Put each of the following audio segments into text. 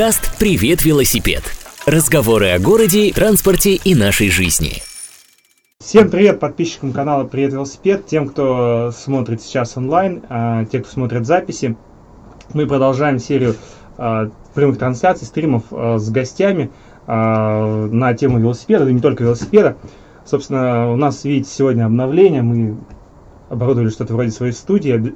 Подкаст «Привет, велосипед». Разговоры о городе, транспорте и нашей жизни. Всем привет подписчикам канала Привет Велосипед, тем, кто смотрит сейчас онлайн, а, те, кто смотрит записи. Мы продолжаем серию а, прямых трансляций, стримов а, с гостями на тему велосипеда, да не только велосипеда. Собственно, у нас, видите, сегодня обновление, мы оборудовали что-то вроде своей студии,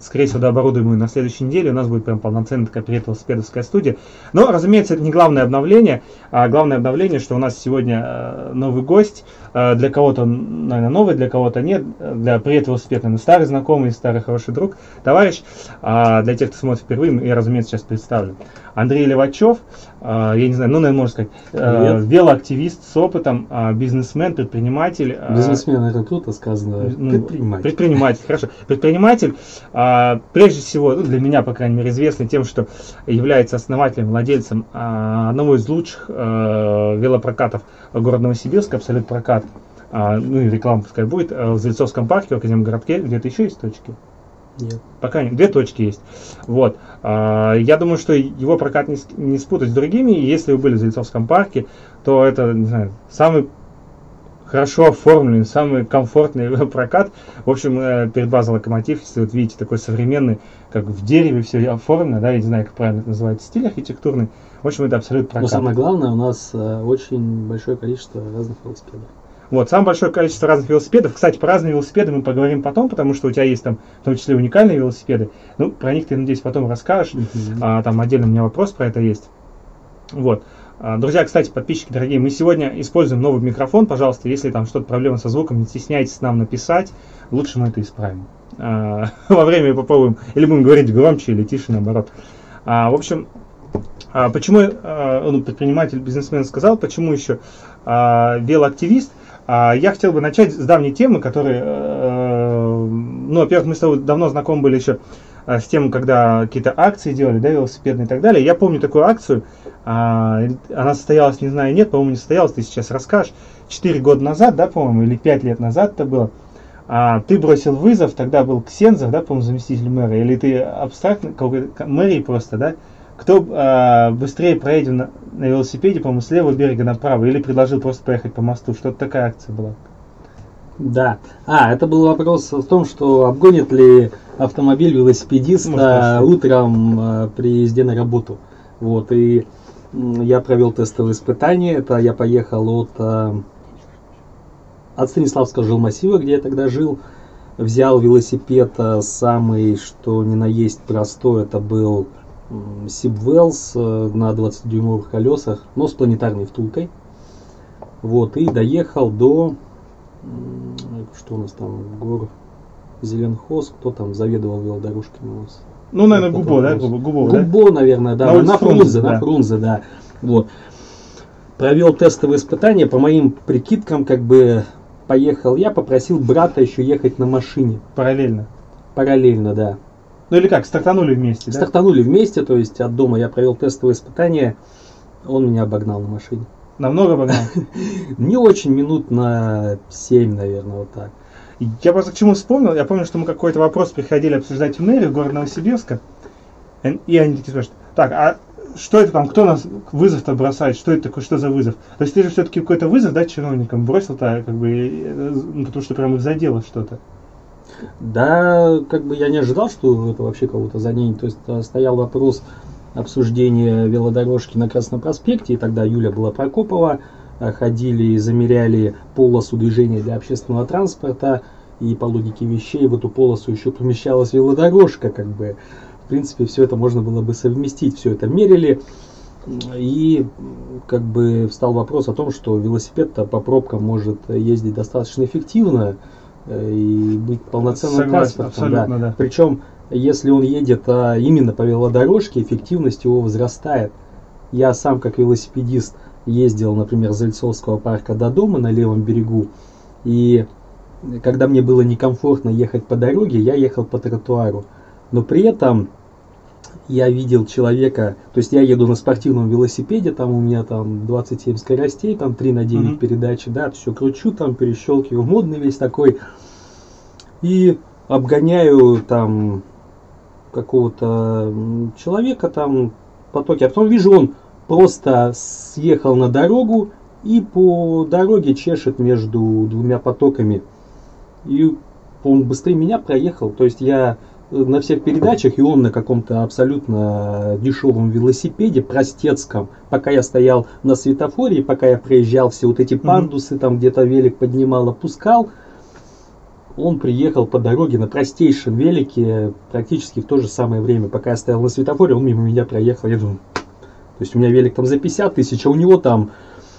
скорее всего, дооборудуем ее на следующей неделе. У нас будет прям полноценная такая привет-велосипедовская студия. Но, разумеется, это не главное обновление. А главное обновление, что у нас сегодня э, новый гость. Э, для кого-то наверное, новый, для кого-то нет. Для привет-велосипед, наверное, старый знакомый, старый хороший друг, товарищ. А для тех, кто смотрит впервые, я, разумеется, сейчас представлю. Андрей Левачев, я не знаю, ну, наверное, можно сказать, Привет. велоактивист с опытом, бизнесмен, предприниматель. Бизнесмен, это круто сказано. Ну, предприниматель. Предприниматель, хорошо. Предприниматель, прежде всего, ну, для меня, по крайней мере, известный тем, что является основателем, владельцем одного из лучших велопрокатов города Новосибирска, Абсолют Прокат. Ну и реклама пускай будет, в Зельцовском парке, в Академгородке, где-то еще есть точки. Нет. Пока нет. Две точки есть. Вот. А, я думаю, что его прокат не, не спутать с другими. И если вы были в Зельцовском парке, то это, не знаю, самый хорошо оформленный, самый комфортный прокат. В общем, э, перед базой Локомотив, если вот видите, такой современный, как в дереве все оформлено, да, я не знаю, как правильно это называется, стиль архитектурный. В общем, это абсолютно прокат. Но самое главное, у нас э, очень большое количество разных велосипедов. Вот, самое большое количество разных велосипедов. Кстати, про разные велосипеды мы поговорим потом, потому что у тебя есть там, в том числе, уникальные велосипеды. Ну, про них ты, надеюсь, потом расскажешь. Mm-hmm. А, там отдельно у меня вопрос про это есть. Вот. А, друзья, кстати, подписчики дорогие, мы сегодня используем новый микрофон. Пожалуйста, если там что-то проблема со звуком, не стесняйтесь нам написать. Лучше мы это исправим. А, во время попробуем, или будем говорить громче, или тише, наоборот. А, в общем, а, почему ну, предприниматель, бизнесмен сказал, почему еще велоактивист? А, я хотел бы начать с давней темы, которая, э, ну, во-первых, мы с тобой давно знакомы были еще э, с тем, когда какие-то акции делали, да, велосипедные и так далее. Я помню такую акцию, а, она состоялась, не знаю, нет, по-моему, не состоялась, ты сейчас расскажешь. Четыре года назад, да, по-моему, или пять лет назад это было. А, ты бросил вызов, тогда был Ксензов, да, по-моему, заместитель мэра, или ты абстрактно, мэрии просто, да, кто э, быстрее проедет на, на велосипеде, по-моему, с левого берега направо, или предложил просто поехать по мосту. Что-то такая акция была. Да. А, это был вопрос в том, что обгонит ли автомобиль велосипедиста утром э, при езде на работу. Вот, и я провел тестовое испытание. Это я поехал от, э, от Станиславского жилмассива, где я тогда жил. Взял велосипед самый, что ни на есть простой. Это был Сибвелс э, на 20-дюймовых колесах, но с планетарной втулкой. Вот, и доехал до, что у нас там, гор Зеленхоз, кто там заведовал велодорожками у нас? Ну, наверное, Губо, да? Губо, Губо, Губо, да? наверное, да. На, на Фрунзе, да. на Фрунзе, да. Вот. Провел тестовые испытания, по моим прикидкам, как бы поехал я, попросил брата еще ехать на машине. Параллельно? Параллельно, да. Ну или как, стартанули вместе, да? Стартанули вместе, то есть от дома я провел тестовое испытание, он меня обогнал на машине. Намного обогнал? Не очень, минут на 7, наверное, вот так. Я просто к чему вспомнил, я помню, что мы какой-то вопрос приходили обсуждать в мэрию города Новосибирска, и они такие спрашивают, так, а что это там, кто нас вызов-то бросает, что это такое, что за вызов? То есть ты же все-таки какой-то вызов, да, чиновникам бросил-то, как бы, э, ну, потому что прям их задело что-то. Да, как бы я не ожидал, что это вообще кого-то заденет. То есть э, стоял вопрос обсуждения велодорожки на Красном проспекте, и тогда Юля была Прокопова, э, ходили и замеряли полосу движения для общественного транспорта, и по логике вещей в эту полосу еще помещалась велодорожка, как бы, в принципе, все это можно было бы совместить, все это мерили, и как бы встал вопрос о том, что велосипед-то по пробкам может ездить достаточно эффективно, и быть полноценным Согласен, транспортом. Да. Да. Причем, если он едет а, именно по велодорожке, эффективность его возрастает. Я сам, как велосипедист, ездил, например, с Зальцовского парка до дома на левом берегу. И когда мне было некомфортно ехать по дороге, я ехал по тротуару. Но при этом я видел человека, то есть я еду на спортивном велосипеде, там у меня там 27 скоростей, там 3 на 9 mm-hmm. передачи, да, все кручу, там перещелкиваю, модный весь такой. И обгоняю там какого-то человека там потоке. А потом вижу, он просто съехал на дорогу и по дороге чешет между двумя потоками. И он быстрее меня проехал. То есть я на всех передачах, и он на каком-то абсолютно дешевом велосипеде, простецком, пока я стоял на светофоре, пока я проезжал все вот эти пандусы, mm-hmm. там где-то велик поднимал, опускал, он приехал по дороге на простейшем велике практически в то же самое время. Пока я стоял на светофоре, он мимо меня проехал. Я думаю, то есть у меня велик там за 50 тысяч, а у него там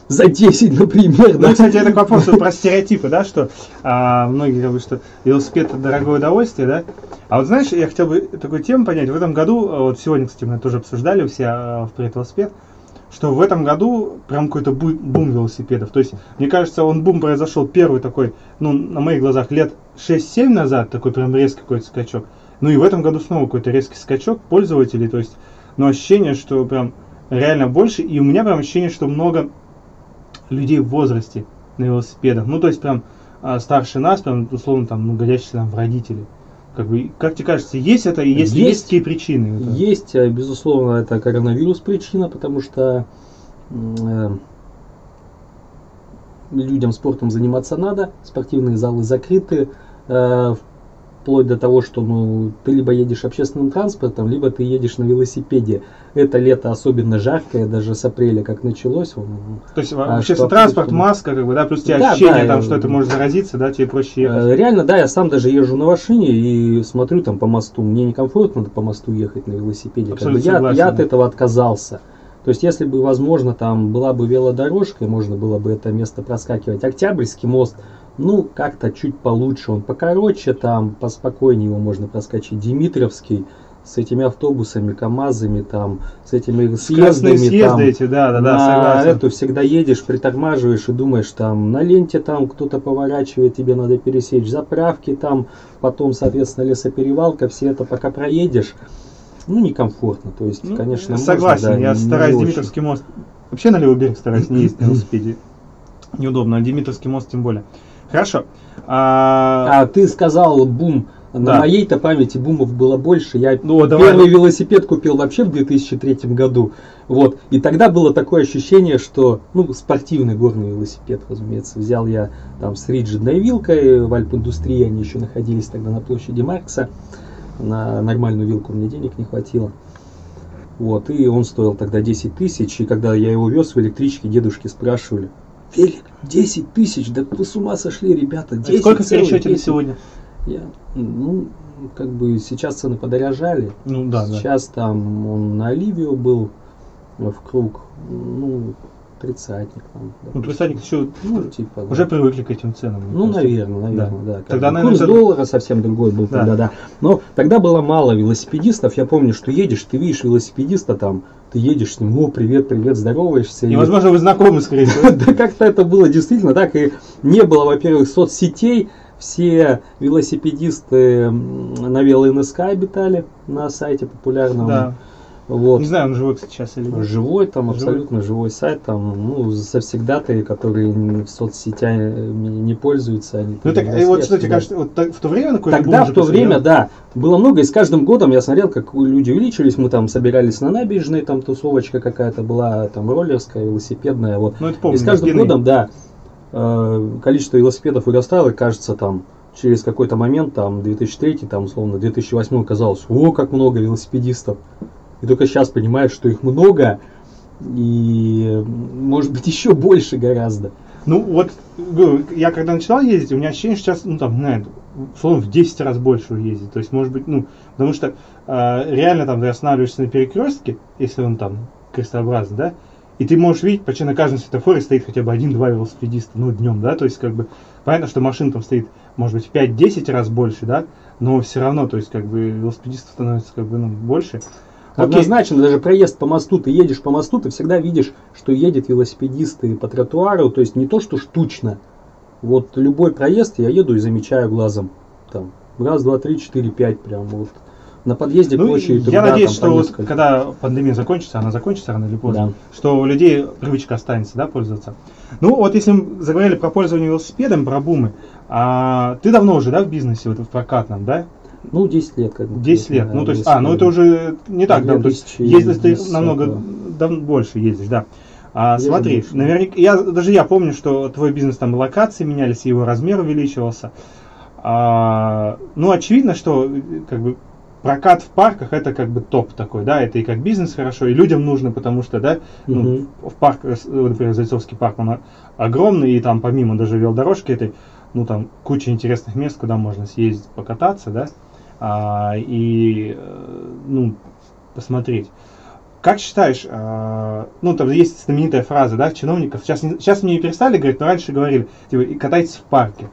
за 10, например. Ну, да? кстати, это к вопросу про стереотипы, да, что а, многие говорят, что велосипед это дорогое удовольствие, да. А вот знаешь, я хотел бы такую тему понять. В этом году, а, вот сегодня, кстати, мы тоже обсуждали все а, в привет велосипед, что в этом году прям какой-то бум велосипедов. То есть, мне кажется, он бум произошел первый такой, ну, на моих глазах, лет 6-7 назад, такой прям резкий какой-то скачок. Ну и в этом году снова какой-то резкий скачок пользователей. То есть, ну, ощущение, что прям реально больше. И у меня прям ощущение, что много людей в возрасте на велосипедах. Ну, то есть прям а, старше нас, прям условно там, ну, годящиеся там в родители. Как, бы, как тебе кажется, есть это и есть, есть, есть какие причины? Это? Есть, э, безусловно, это коронавирус причина, потому что э, людям спортом заниматься надо, спортивные залы закрыты, э, вплоть до того, что ну, ты либо едешь общественным транспортом, либо ты едешь на велосипеде. Это лето особенно жаркое, даже с апреля как началось. То есть а, общественный транспорт, маска, как бы, да, плюс у тебя да, ощущение, да, там, что это может заразиться, да, тебе проще ехать. Э, реально, да, я сам даже езжу на машине и смотрю там по мосту. Мне некомфортно по мосту ехать на велосипеде. Как бы, я, я от этого отказался. То есть, если бы, возможно, там была бы велодорожка, и можно было бы это место проскакивать. Октябрьский мост – ну, как-то чуть получше, он покороче, там поспокойнее его можно проскочить. Димитровский с этими автобусами, КАМАЗами, там, с этими съездами. съезды там, эти, да, да, да, согласен. эту всегда едешь, притормаживаешь и думаешь, там, на ленте там кто-то поворачивает, тебе надо пересечь заправки там, потом, соответственно, лесоперевалка, все это пока проедешь, ну, некомфортно. То есть, ну, конечно, Согласен, можно, да, я стараюсь Димитровский мост, вообще на левый берег стараюсь не ездить на велосипеде. Неудобно, а Димитровский мост тем более. Хорошо. А, а ты сказал бум. На да. моей-то памяти бумов было больше. Я ну, давай. первый велосипед купил вообще в 2003 году. Вот. И тогда было такое ощущение, что, ну, спортивный горный велосипед, разумеется. Взял я там с риджидной вилкой в Альп-индустрии, они еще находились тогда на площади Маркса. На нормальную вилку мне денег не хватило. Вот, и он стоил тогда 10 тысяч, и когда я его вез в электричке, дедушки спрашивали, Велик, 10 тысяч, да вы с ума сошли, ребята. 10 а сколько на сегодня? Я, ну, как бы сейчас цены подорожали. Ну да, Сейчас да. там он на Оливию был в круг. Ну, тридцатник. Там, ну, тридцатник еще ну, типа, уже да. привыкли к этим ценам. Ну, наверное, наверное, да. да. Тогда, наверное, Курс доллара совсем другой был да. тогда, да. Но тогда было мало велосипедистов. Я помню, что едешь, ты видишь велосипедиста там, ты едешь с ним, о, привет, привет, здороваешься. И, возможно, вы знакомы, скорее всего. Да как-то это было действительно так. И не было, во-первых, соцсетей. Все велосипедисты на вело-НСК обитали на сайте популярном. Да вот. Не знаю, он живой сейчас или нет. Живой, там живой. абсолютно живой сайт, там, ну, завсегдатые, которые в соцсетями не пользуются. Они ну так, и вот что тебе кажется, вот в то время какой Тогда, в то время, да, было много, и с каждым годом я смотрел, как люди увеличились, мы там собирались на набережной, там тусовочка какая-то была, там роллерская, велосипедная, вот. Ну, это помню, и с каждым годом, да, э, количество велосипедов вырастало, и кажется, там, через какой-то момент, там, 2003, там, условно, 2008 казалось, о, как много велосипедистов. И только сейчас понимаешь, что их много, и может быть еще больше гораздо. Ну вот, я когда начинал ездить, у меня ощущение, что сейчас, ну там, знаю, условно, в 10 раз больше ездить. То есть, может быть, ну, потому что э, реально там ты останавливаешься на перекрестке, если он там крестообразный, да, и ты можешь видеть, почти на каждом светофоре стоит хотя бы один-два велосипедиста, ну, днем, да, то есть, как бы, понятно, что машин там стоит, может быть, в 5-10 раз больше, да, но все равно, то есть, как бы, велосипедистов становится, как бы, ну, больше. Однозначно, даже проезд по мосту, ты едешь по мосту, ты всегда видишь, что едет велосипедисты по тротуару, то есть не то, что штучно. Вот любой проезд я еду и замечаю глазом. Там, раз, два, три, четыре, пять, прям вот. На подъезде ну, площади труда, Я надеюсь, что вот, когда пандемия закончится, она закончится рано или поздно, да. что у людей привычка останется, да, пользоваться. Ну, вот если мы заговорили про пользование велосипедом, про бумы, а, ты давно уже, да, в бизнесе, вот в прокатном, да? Ну, 10 лет как бы. 10 лет. Ну, то есть, а, ну это уже не так давно. То есть, если ты намного дав- больше ездишь, да. А, Я смотри, же наверняка, я, даже я помню, что твой бизнес там локации менялись, его размер увеличивался. А, ну, очевидно, что как бы прокат в парках это как бы топ такой, да, это и как бизнес хорошо, и людям нужно, потому что, да, ну, Мгм. в парк, э, например, Зайцовский парк, он огромный, и там помимо даже велодорожки этой, ну, там куча интересных мест, куда можно съездить, покататься, да, а, и, э, ну, посмотреть. Как считаешь, а, ну, там есть знаменитая фраза, да, чиновников, сейчас, сейчас мне не перестали говорить, но раньше говорили, типа, «И катайтесь в парке.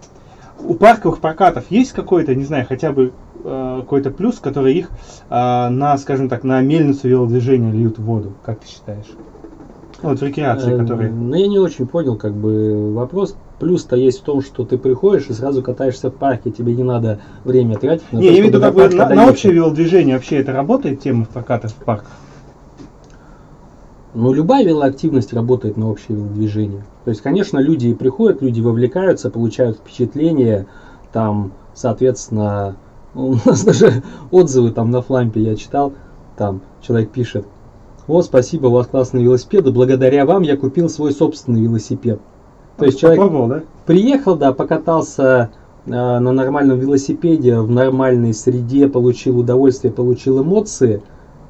У парковых прокатов есть какой-то, не знаю, хотя бы э, какой-то плюс, который их э, на, скажем так, на мельницу велодвижения льют воду, как ты считаешь? Ну, Вот рекреации, Э, которые... Ну, я не очень понял, как бы, вопрос. Плюс-то есть в том, что ты приходишь и сразу катаешься в парке, тебе не надо время тратить на Не, то, я имею в виду, как бы на, на общее велодвижение вообще это работает, тема прокатов в парках? Ну, любая велоактивность работает на общее велодвижение. То есть, конечно, люди приходят, люди вовлекаются, получают впечатления, там, соответственно, у нас даже отзывы там на флампе я читал, там человек пишет, о, спасибо, у вас классные велосипеды, благодаря вам я купил свой собственный велосипед. То есть человек Попробовал, да? приехал, да, покатался э, на нормальном велосипеде, в нормальной среде, получил удовольствие, получил эмоции,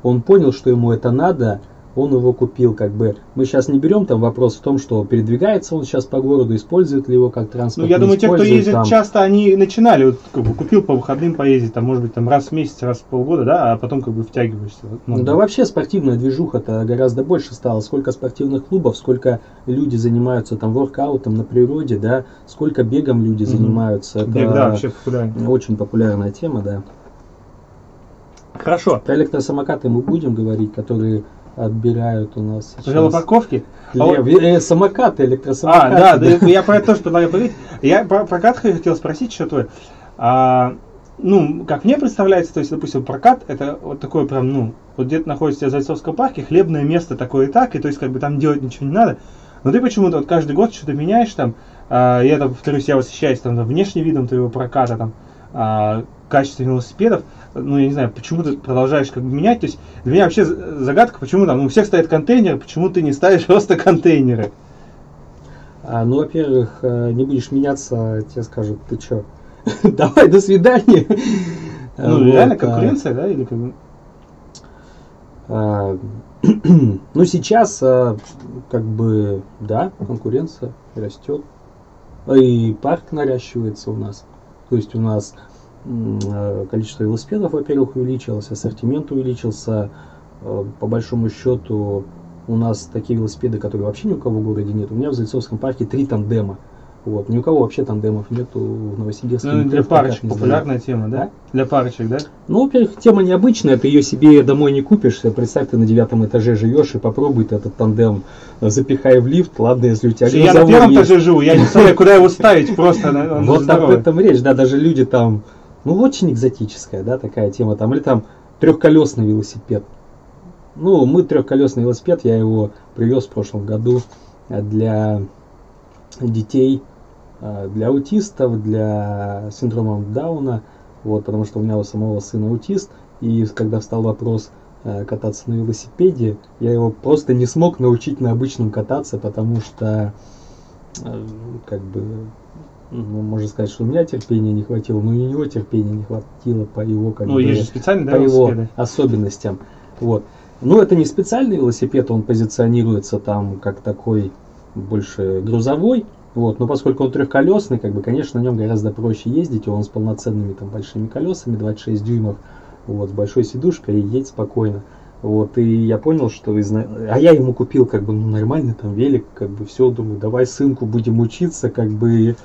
он понял, что ему это надо, он его купил, как бы. Мы сейчас не берем там вопрос в том, что передвигается он сейчас по городу, использует ли его как Ну, транспорт. я не думаю, те, кто ездит там. часто, они начинали, вот, как бы, купил по выходным поездить, там, может быть, там, раз в месяц, раз в полгода, да, а потом, как бы, втягиваешься. Ну да вообще спортивная движуха-то гораздо больше стала. Сколько спортивных клубов, сколько люди занимаются там воркаутом на природе, да, сколько бегом люди Мгм. занимаются. Бег, Это да, вообще популярно. очень популярная тема, да. Хорошо. Про электросамокаты мы будем говорить, которые отбирают у нас сейчас. Велопарковки? А Лев- вот- э, самокаты, электросамокаты. А, да, да, я про это тоже предлагаю поговорить. Я про прокат хотел спросить еще твой. А, ну, как мне представляется, то есть, допустим, прокат это вот такой прям, ну, вот где-то находишься в Зайцовском парке, хлебное место такое и так, и то есть, как бы там делать ничего не надо. Но ты почему-то вот каждый год что-то меняешь там. а, я там, повторюсь, я восхищаюсь там внешним видом твоего проката, там, а, качеством велосипедов. Ну, я не знаю, почему ты продолжаешь как бы менять. То есть, для меня вообще загадка, почему там, ну, у всех стоят контейнеры, почему ты не ставишь просто контейнеры? А, ну, во-первых, э, не будешь меняться, тебе скажут, ты чё, давай, до свидания. Ну, Вот, реально а, конкуренция, да, или как? А, Ну, сейчас, а, как бы, да, конкуренция растет. И парк наращивается у нас. То есть у нас количество велосипедов, во-первых, увеличилось, ассортимент увеличился. Э, По большому счету у нас такие велосипеды, которые вообще ни у кого в городе нет. У меня в Зайцовском парке три тандема. Вот. Ни у кого вообще тандемов нету в Новосибирске. Ну, для парочек популярная тема, да? Да? Для парочек, да? Ну, во-первых, тема необычная, ты ее себе домой не купишь. Представь, ты на девятом этаже живешь и попробуй ты этот тандем э, запихай в лифт. Ладно, если у тебя Я на первом есть. этаже живу, я не знаю, куда его ставить просто. Вот об этом речь, да, даже люди там, ну, очень экзотическая, да, такая тема там, или там трехколесный велосипед. Ну, мы трехколесный велосипед, я его привез в прошлом году э, для детей, э, для аутистов, для синдрома Дауна, вот, потому что у меня у самого сына аутист, и когда встал вопрос э, кататься на велосипеде, я его просто не смог научить на обычном кататься, потому что как бы ну, можно сказать, что у меня терпения не хватило, но и у него терпения не хватило по его как Ну, бы, есть же специальные, по да, его особенностям. Вот. Ну, это не специальный велосипед, он позиционируется там как такой больше грузовой. Вот, но поскольку он трехколесный, как бы, конечно, на нем гораздо проще ездить, он с полноценными там большими колесами, 26 дюймов, вот, с большой сидушкой, и едет спокойно. Вот, и я понял, что изна- А я ему купил, как бы, ну, нормальный там велик, как бы, все, думаю, давай сынку будем учиться, как бы,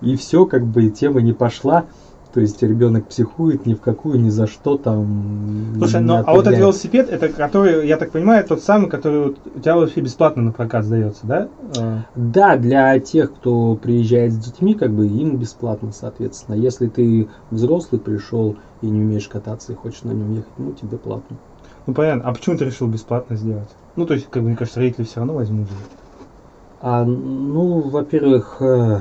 и все, как бы, тема не пошла. То есть ребенок психует ни в какую, ни за что там. Слушай, ну, а вот этот велосипед, это который, я так понимаю, тот самый, который вот у тебя вообще бесплатно на прокат сдается, да? А, Да, для тех, кто приезжает с детьми, как бы им бесплатно, соответственно. Если ты взрослый пришел и не умеешь кататься и хочешь на нем ехать, ну тебе платно. Ну, понятно. А почему ты решил бесплатно сделать? Ну, то есть, как бы, мне кажется, родители все равно возьмут. же. А, ну, во-первых, э,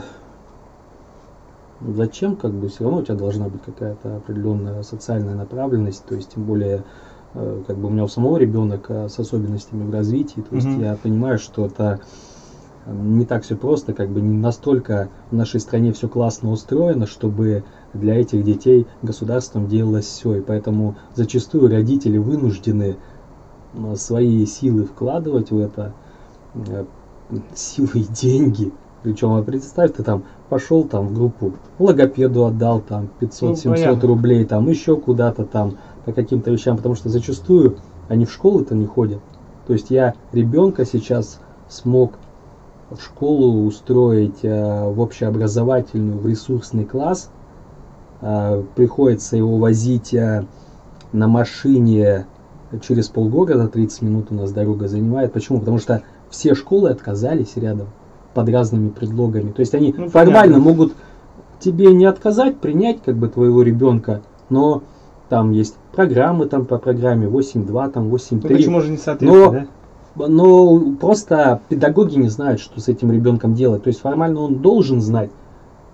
зачем, как бы все равно у тебя должна быть какая-то определенная социальная направленность, то есть тем более э, как бы у меня у самого ребенок э, с особенностями в развитии, то есть Мгм. я понимаю, что это э, не так все просто, как бы не настолько в нашей стране все классно устроено, чтобы для этих детей государством делалось все, и поэтому зачастую родители вынуждены свои силы вкладывать в это, силы и деньги. Причем, а представь, ты там пошел там в группу, логопеду отдал там 500-700 Ну, рублей, там еще куда-то там по каким-то вещам, потому что зачастую они в школы-то не ходят. То есть я ребенка сейчас смог в школу устроить э, в общеобразовательную, в ресурсный класс. Э, приходится его возить э, на машине через полгорода, 30 минут у нас дорога занимает. Почему? Потому что все школы отказались рядом под разными предлогами. То есть они Ну, формально понятно. могут тебе не отказать, принять как бы твоего ребенка, но там есть программы там по программе 8.2, там 8.3. Ну, почему же не соответствует, Но- да? Но просто педагоги не знают, что с этим ребенком делать. То есть формально он должен знать,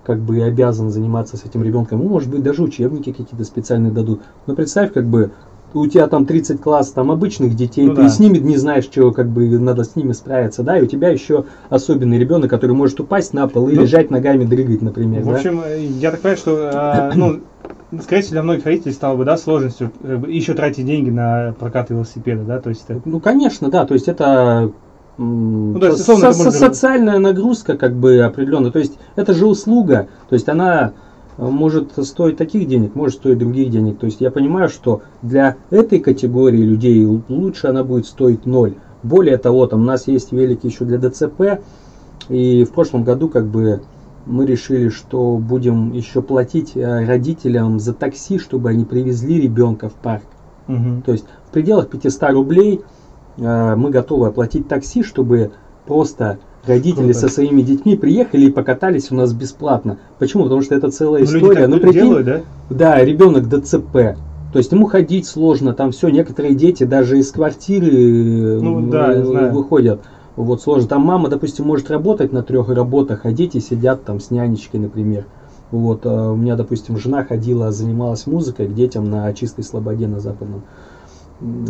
как бы и обязан заниматься с этим ребенком. Ну, может быть, даже учебники какие-то специальные дадут. Но представь, как бы у тебя там 30 класс там обычных детей, Ну ты да. с ними не знаешь, что как бы надо с ними справиться, да, и у тебя еще особенный ребенок, который может упасть на пол и Ну, лежать ногами дрыгать, например. В да. общем, э, я так понимаю, что, э, ну, скорее всего, для многих родителей стало бы, да, сложностью бы, еще тратить деньги на прокат велосипеда, да, то есть это... Ну, конечно, да, то есть это Ну, есть, со- со- социальная нагрузка как бы определенная. То есть это же услуга, то есть она э, может стоить таких денег, может стоить других денег. То есть я понимаю, что для этой категории людей лучше она будет стоить ноль. Более того, там у нас есть велики еще для ДЦП, и в прошлом году как бы мы решили, что будем еще платить э, родителям за такси, чтобы они привезли ребенка в парк. Мгм. То есть в пределах 500 рублей э, мы готовы оплатить такси, чтобы просто родители Круто. со своими детьми приехали и покатались у нас бесплатно. Почему? Потому что это целая Ну, люди история. так Ну, прикинь, делают, да? да, ребенок ДЦП. То есть ему ходить сложно, там все, некоторые дети даже из квартиры Ну, да, выходят. Вот сложно. Там мама, допустим, может работать на трех работах, а дети сидят там с нянечкой, например. Вот, э, у меня, допустим, жена ходила, занималась музыкой к детям на чистой слободе на западном.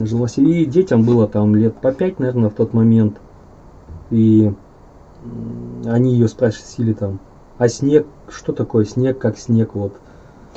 Жила себе, и детям было там лет по пять, наверное, в тот момент. И они ее спросили там, а снег, что такое снег, как снег, вот.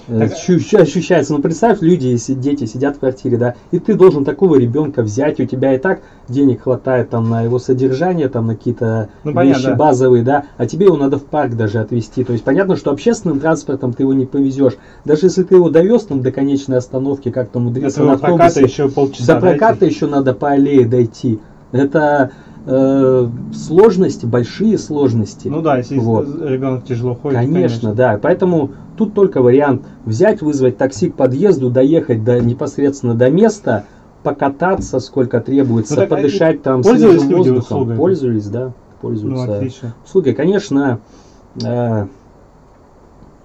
Э, Так- ощу- ощущается. Ну, представь, люди, дети сидят в квартире, да, и ты должен такого ребенка взять, у тебя и так денег хватает там на его содержание, там на какие-то Ну, понятно, вещи да. базовые, да, а тебе его надо в парк даже отвезти. То есть понятно, что общественным транспортом ты его не повезешь. Даже если ты его довез там до конечной остановки, как там Для умудриться на своего проката автобусе, еще полчаса до проката дайте. еще надо по аллее дойти. Это э, сложности, большие сложности. Ну да, если Вот. ребенок тяжело ходит, Конечно, да. Поэтому тут только вариант взять, вызвать такси к подъезду, доехать до, непосредственно до места, покататься, сколько требуется, Ну так, а подышать там свежим воздухом. услугой? Пользовались, да, Ну, пользуются. отлично. Услугой, конечно, э,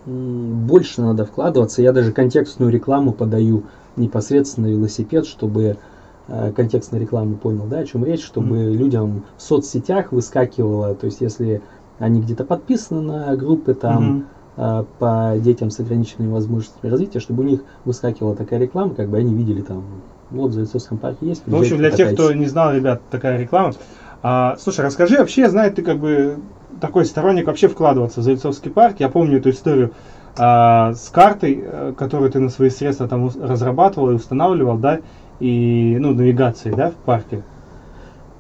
больше надо вкладываться. Я даже контекстную рекламу подаю непосредственно на велосипед, чтобы э, контекстная реклама понял, да, о чем речь, чтобы людям в соцсетях выскакивало, то есть если они где-то подписаны на группы там э, по детям с ограниченными возможностями развития, чтобы у них выскакивала такая реклама, как бы они видели там, вот в Зайцовском парке есть. Ну, в общем, для тех, кто не знал, ребят, такая реклама. А, слушай, расскажи вообще, знаю, ты как бы такой сторонник вообще вкладываться в Зайцовский парк. Я помню эту историю а, с картой, э, которую ты на свои средства там разрабатывал и устанавливал, да, и, ну, навигацией, да, в парке.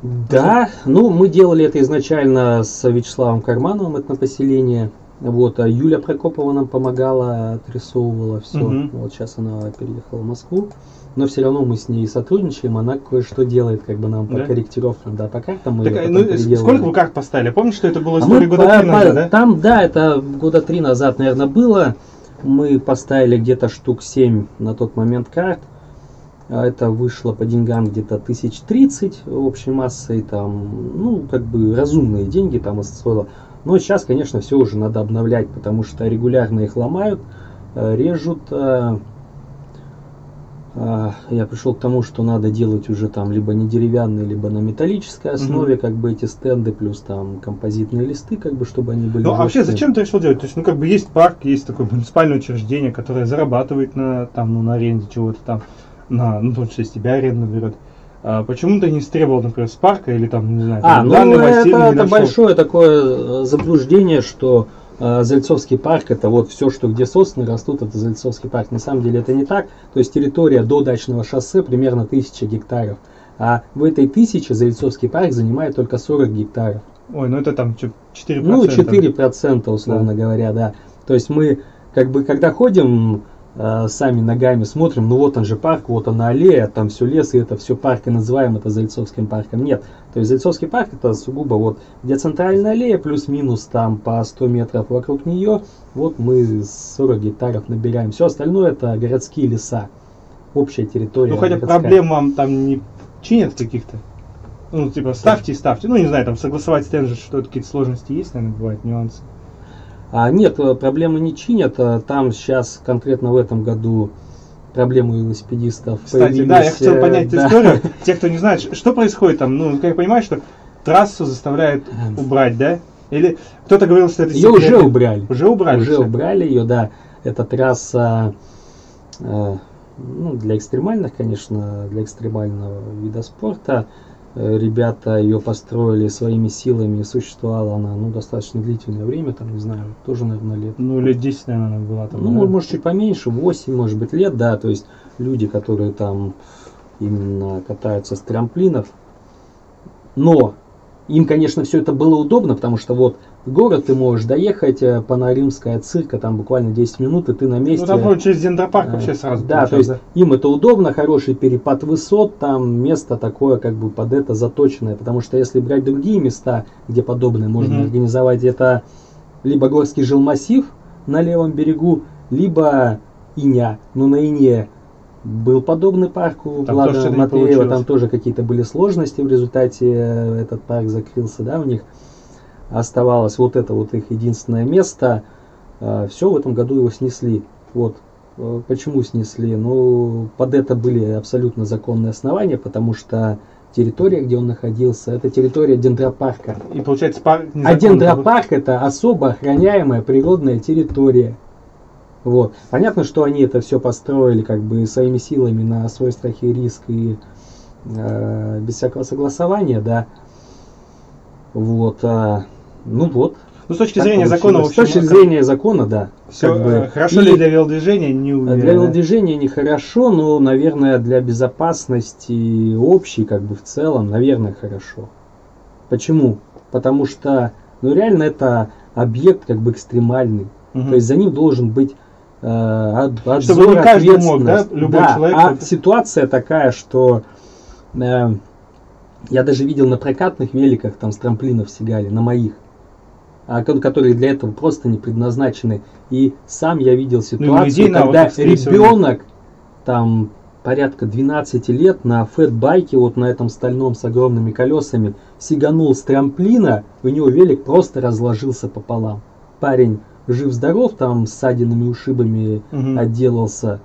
Да, ну мы делали это изначально с Вячеславом Кармановым, это на поселение. Вот, а Юля Прокопова нам помогала, отрисовывала все. Мгм. Вот сейчас она переехала в Москву. Но все равно мы с ней сотрудничаем, она кое-что делает, как бы нам по Да? корректировкам, да, по картам мы Так, потом ну, сколько вы карт поставили? Помнишь, что это было А мы года по- три назад, по- да? Там, да, это года три назад, наверное, было. Мы поставили где-то штук 7 на тот момент карт. Это вышло по деньгам где-то тысяч тридцать общей массой, там, ну, как бы разумные деньги там стоило. Но сейчас, конечно, все уже надо обновлять, потому что регулярно их ломают, э, режут. э, а, я пришел к тому, что надо делать уже там либо не деревянные, либо на металлической основе, Мгм. как бы эти стенды, плюс там композитные листы, как бы, чтобы они были. Ну, а вообще, зачем ты решил делать? То есть, ну, как бы есть парк, есть такое муниципальное учреждение, которое зарабатывает на, там, ну, на аренде чего-то там, на, ну, том числе с тебя аренду берет. А почему ты не стребовал, например, с парка или там, не знаю, А, там, ну данный это, это нашел? большое такое э, заблуждение, что э, Зальцовский парк это вот все, что где сосны растут, это Зальцовский парк. На самом деле это не так. То есть территория до дачного шоссе примерно тысяча гектаров. А в этой тысяче Зальцовский парк занимает только 40 гектаров. Ой, ну это там чё, 4%. Ну, 4%, условно говоря, да. То есть мы, как бы, когда ходим э, сами ногами, смотрим, ну вот он же парк, вот она аллея, там все лес, и это все парк, и называем это Зальцовским парком. Нет. То есть Зальцовский парк это сугубо вот, где центральная аллея, плюс-минус там по 100 метров вокруг нее, вот мы 40 гектаров набираем. Все остальное это городские леса. Общая территория. Ну, хотя городская. проблем вам там не чинят каких-то? Ну, типа, ставьте и ставьте. Ну, не знаю, там согласовать же, что какие-то сложности есть, наверное, бывают нюансы. А, нет, э, проблемы не чинят. а Там сейчас конкретно в этом году проблемы велосипедистов Кстати, да, я появились, хотел э, понять да. историю. Те, кто не знает, что происходит там, ну, как я понимаю, что трассу заставляют убрать, да? Или кто-то говорил, что это Ее уже секретный- убрали. Уже убрали? Уже всё? убрали ее, да. Это трасса э, ну, для экстремальных, конечно, для экстремального вида спорта. Э, Ребята ее построили своими силами, существовала она ну, достаточно длительное время, там, не знаю, тоже, наверное, лет Ну, лет 10, наверное, была там. Ну, да? может, чуть поменьше, 8, может быть, лет, да. То есть люди, которые там именно катаются с трамплинов. Но им, конечно, все это было удобно, потому что вот в город ты можешь доехать, э, Паноримская цирка, там буквально 10 минут, и ты на месте. Ну, там через дендропарк Э, вообще сразу Да, то есть получается, им это удобно, хороший перепад высот, там место такое как бы под это заточенное, потому что если брать другие места, где подобное можно Мгм. организовать, это либо горский жилмассив на левом берегу, либо Иня. Но на Ине был подобный парк у Там Влада Матвеева, там тоже какие-то были сложности, в результате э, этот парк закрылся, да, у них оставалось вот это вот их единственное место. Все, в этом году его снесли. Вот. Э, Почему снесли? Ну, под это были абсолютно законные основания, потому что территория, где он находился, это территория дендропарка. И получается парк А дендропарк это особо охраняемая природная территория. Вот. Понятно, что они это все построили как бы своими силами на свой страх и риск и э, без всякого согласования, да. Вот. а, ну вот. Ну, с точки так зрения закона, получилось. общем, С точки зрения закона, да. все как бы. хорошо И- ли для велодвижения, не уверен. для велодвижения нехорошо, но, наверное, для безопасности общей, как бы в целом, наверное, хорошо. Почему? Потому что, ну, реально это объект как бы экстремальный. Мгм. То есть за ним должен быть э, обзор, Чтобы не каждый мог, да? Любой Да, человек А это- ситуация такая, что э, я даже видел на прокатных великах там с трамплинов сигали, на моих, которые для этого просто не предназначены. И сам я видел ситуацию, людей когда всего, ребенок там порядка 12 лет на фэтбайке, вот на этом стальном с огромными колесами, сиганул с трамплина, у него велик просто разложился пополам. Парень жив-здоров, там с ссадинами, ушибами Мгм. отделался.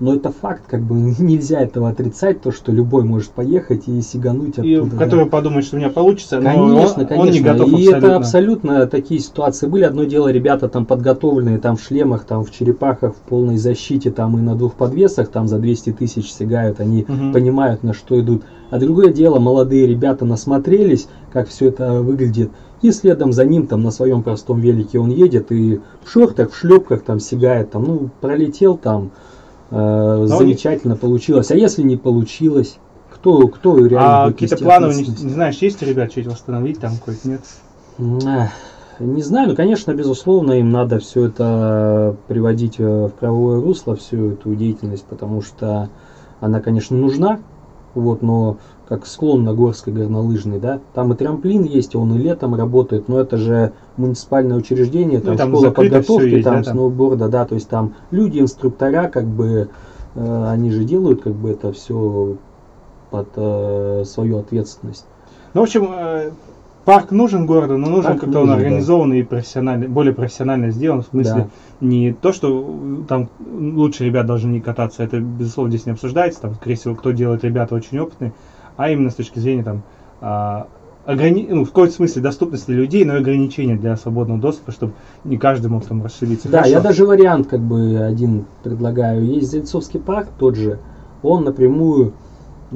Но это факт, как бы нельзя этого отрицать, то, что любой может поехать и сигануть И оттуда. да. который подумает, что у меня получится, но Конечно, он, конечно. он не готов и абсолютно. это абсолютно такие ситуации были. Одно дело, ребята там подготовленные, там в шлемах, там в черепахах, в полной защите, там и на двух подвесах, там за 200 тысяч сигают, они Мгм. понимают, на что идут. А другое дело, молодые ребята насмотрелись, как все это выглядит, и следом за ним там на своем простом велике он едет и в шортах, в шлепках там сигает, там, ну, пролетел там, э, замечательно получилось. А если не получилось, кто, кто реально А какие-то планы, ответственность? не знаешь, есть у ребят что-то восстановить там какой-то, нет? Не знаю, ну, конечно, безусловно, им надо все это приводить э, в правовое русло, всю эту деятельность, потому что она, конечно, нужна, вот, но как склон на горской горнолыжный, да, там и трамплин есть, он и летом работает, но это же муниципальное учреждение, Ну, там, там школа подготовки, есть, там да, там? сноуборда, да, то есть там люди, инструктора, как бы, э, они же делают, как бы, это все под э, свою ответственность. Ну, в общем, э, парк нужен городу, но нужен как-то он нужен, да. организованный и профессионально, более профессионально сделан. В смысле, не то, что там лучшие ребята должны не кататься, это, безусловно, здесь не обсуждается, там, скорее всего, кто делает ребята очень опытные, а именно с точки зрения там, а, ограни- ну, в какой-то смысле доступности людей, но и ограничения для свободного доступа, чтобы не каждый мог там расшириться. Да, Хорошо. я даже вариант как бы один предлагаю. Есть Зельцовский парк тот же, он напрямую э,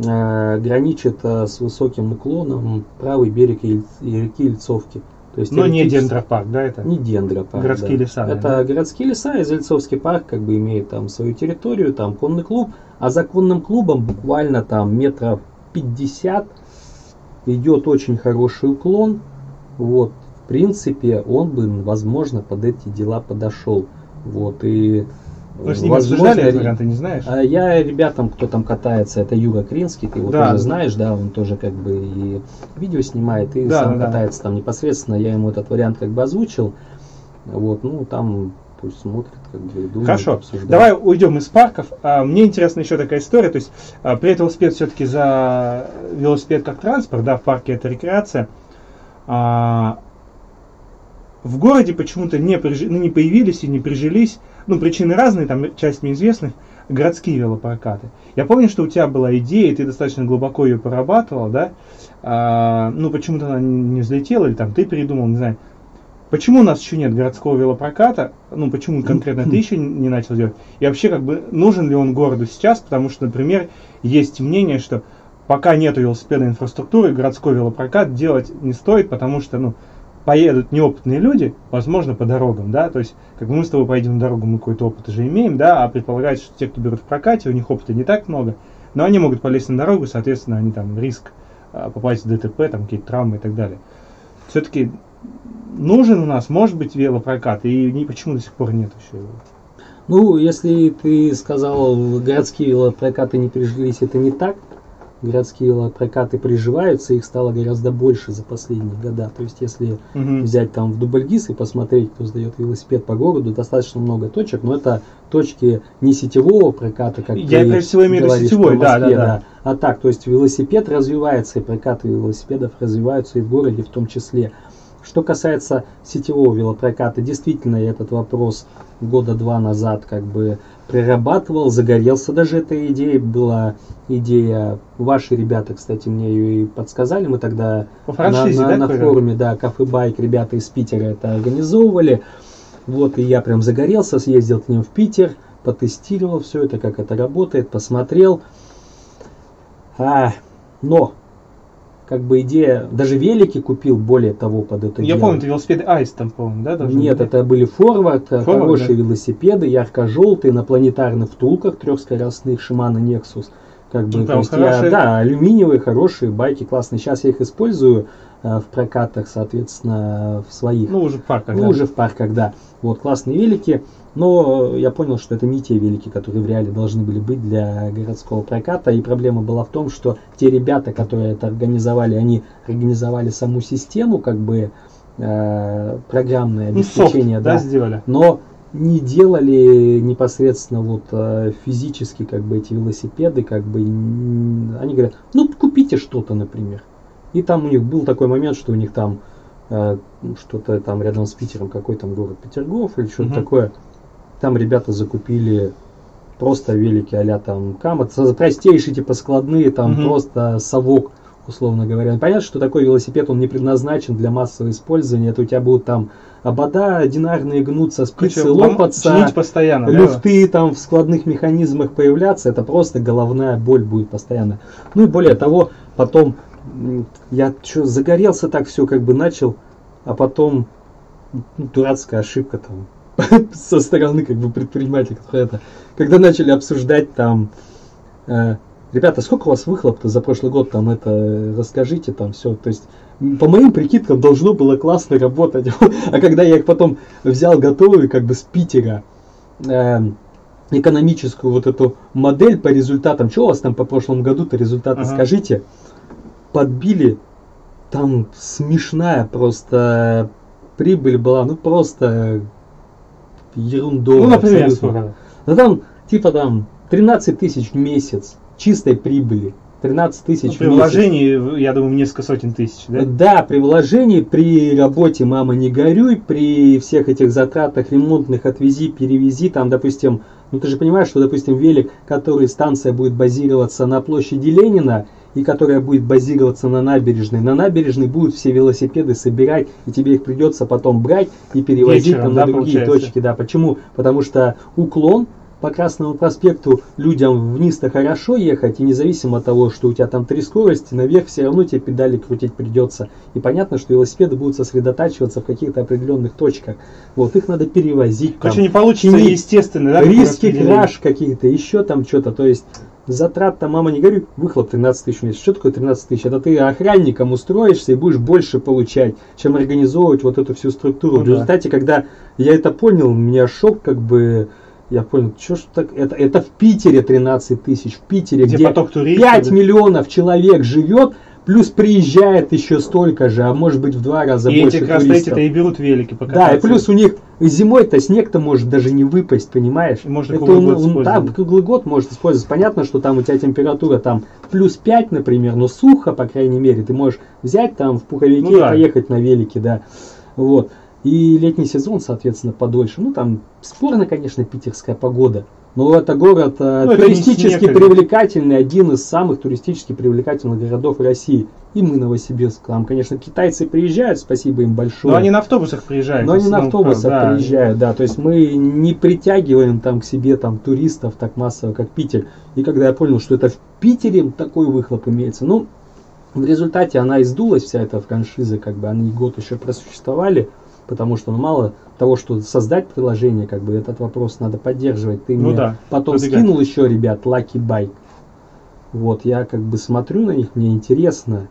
граничит э, с высоким уклоном правый берег реки Ельцовки. То есть Но не теоретически- дендропарк, да, это? Не дендропарк. Городские да. леса, Это да? городские леса, и Зельцовский парк как бы имеет там свою территорию, там конный клуб, а за конным клубом буквально там метров 50 идет очень хороший уклон. Вот, в принципе, он бы, возможно, под эти дела подошел. Вот, и Ну, с ними возможно, обсуждали этот ре- вариант, ты не знаешь? а я ребятам, кто там катается, это Юра Кринский, ты его Да, тоже да. знаешь, да, он тоже как бы и видео снимает, и Да, сам да, да. катается там непосредственно, я ему этот вариант как бы озвучил, вот, ну там пусть смотрит, как бы, и думает, Хорошо, обсуждает. давай уйдем из парков. А, Мне интересна еще такая история, то есть а, привет велосипед все-таки за велосипед как транспорт, да, в парке это рекреация. А, В городе почему-то не, прижи- ну, не появились и не прижились, ну причины разные, там часть мне известных, городские велопрокаты. Я помню, что у тебя была идея, и ты достаточно глубоко ее прорабатывал, да, А, ну почему-то она не взлетела, или там ты придумал, не знаю. Почему у нас еще нет городского велопроката? Ну, почему конкретно ты еще не начал делать? И вообще, как бы, нужен ли он городу сейчас? Потому что, например, есть мнение, что пока нет велосипедной инфраструктуры, городской велопрокат делать не стоит, потому что, ну, поедут неопытные люди, возможно, по дорогам, да, то есть, как мы с тобой поедем на дорогу, мы какой-то опыт уже имеем, да, а предполагается, что те, кто берут в прокате, у них опыта не так много, но они могут полезть на дорогу, соответственно, они там риск а, попасть в ДТП, там какие-то травмы и так далее. Все-таки нужен у нас, может быть, велопрокат, и ни- почему до сих пор нет еще его? Ну, если ты сказал, городские велопрокаты не прижились, это не так. Городские велопрокаты приживаются, их стало гораздо больше за последние года. То есть, если Мгм. взять там в Дубльгиз и посмотреть, кто сдает велосипед по городу, достаточно много точек, но это точки не сетевого проката, как Я, прежде всего, имею в виду сетевой, да, да, да. А так, то есть велосипед развивается, и прокаты велосипедов развиваются и в городе в том числе. Что касается сетевого велопроката, действительно, я этот вопрос года два назад как бы прорабатывал, загорелся даже этой идеей. Была идея, ваши ребята, кстати, мне ее и подсказали, мы тогда франшизе, на, да, на, на какой-то? форуме, да, кафе Байк, ребята из Питера это организовывали. Вот, и я прям загорелся, съездил к ним в Питер, потестировал все это, как это работает, посмотрел. А, но, как бы идея, даже велики купил, более того, под это Я дело. помню, это велосипеды Айс там, по-моему, да? Нет, быть? это были форвард, Forward, хорошие да. велосипеды, ярко-желтые, на планетарных втулках трехскоростных Shimano Nexus. Как бы, Ну, прям есть я, хорошие. да, алюминиевые, хорошие байки, классные. Сейчас я их использую э, в прокатах, соответственно, в своих. Ну, уже в парках, Ну, да. уже в парках, да. Вот, классные велики. Но я понял, что это не те велики, которые в реале должны были быть для городского проката. И проблема была в том, что те ребята, которые это организовали, они организовали саму систему, как бы э, программное Ну, софт, обеспечение, да, да, сделали. но не делали непосредственно вот э, физически как бы эти велосипеды, как бы они говорят, ну купите что-то, например. И там у них был такой момент, что у них там э, что-то там рядом с Питером, какой там город Петергоф или что-то Мгм. такое. Там ребята закупили просто велики а там Камат, со- простейшие типа складные, там Мгм. просто совок, условно говоря. Понятно, что такой велосипед, он не предназначен для массового использования. Это у тебя будут там обода одинарные гнуться, спицы лом- лопаться, постоянно, да? люфты там в складных механизмах появляться, это просто головная боль будет постоянно. Ну и более того, потом я что загорелся так все как бы начал, а потом ну, дурацкая ошибка там со стороны как бы предпринимателя, это, когда начали обсуждать там, э, ребята, сколько у вас выхлоп-то за прошлый год там это э, расскажите там все, то есть по моим прикидкам должно было классно работать, а когда я их потом взял готовые как бы с Питера, эм, экономическую вот эту модель по результатам. Что у вас там по прошлому году-то результаты, Ага. скажите? Подбили, там смешная просто прибыль была, ну просто ерундовая. Ну, например, абсолютно. сколько? Ну там, типа там, 13 тысяч в месяц чистой прибыли. 13 Ну, тысяч при в месяц. вложении, я думаю, несколько сотен тысяч, да? Да, при вложении, при работе «Мама, не горюй», при всех этих затратах ремонтных «Отвези, перевези», там, допустим, ну ты же понимаешь, что, допустим, велик, который станция будет базироваться на площади Ленина, и которая будет базироваться на набережной. На набережной будут все велосипеды собирать, и тебе их придется потом брать и перевозить Вечером, там да, на другие получается? точки. Да, почему? Потому что уклон по Красному проспекту людям вниз-то хорошо ехать, и независимо от того, что у тебя там три скорости, наверх все равно тебе педали крутить придется. И понятно, что велосипеды будут сосредотачиваться в каких-то определенных точках. Вот их надо перевозить. там, Короче, не получится чинить, естественно, да? риски, краш какие-то, еще там что-то. То есть затрат там, мама не горюй, выхлоп 13 тысяч в месяц. Что такое 13 тысяч? Это ты охранником устроишься и будешь больше получать, чем организовывать вот эту всю структуру. Ну в да. результате, когда я это понял, у меня шок как бы... Я понял, что ж так, это, это в Питере 13 тысяч, в Питере, Где где, поток туристов, 5 да. миллионов человек живет, плюс приезжает еще столько же, а может быть в два раза И больше эти туристов. эти-то и берут велики Да, покататься. и плюс у них зимой-то снег-то может даже не выпасть, понимаешь? И можно Это круглый он- год он- да, круглый год может использовать. Понятно, что там у тебя температура там плюс 5, например, но сухо, по крайней мере. Ты можешь взять там в пуховике Ну и да. поехать на велике, да. Вот. И летний сезон, соответственно, подольше. Ну, там спорно, конечно, питерская погода. Но это город э, Ну, туристически это- привлекательный, один из самых туристически привлекательных городов России. И мы, Новосибирск. Там, конечно, китайцы приезжают, спасибо им большое. Но они на автобусах приезжают. Но они на автобусах да. приезжают, да. То есть мы не притягиваем там к себе там туристов так массово, как Питер. И когда я понял, что это в Питере такой выхлоп имеется, ну, в результате она издулась, вся эта франшиза, как бы они год еще просуществовали, потому что ну, мало того, что создать приложение, как бы этот вопрос надо поддерживать. Ты Ну мне да, потом продвигать. скинул еще, ребят, Lucky Bike. Вот, я как бы смотрю на них, мне интересно.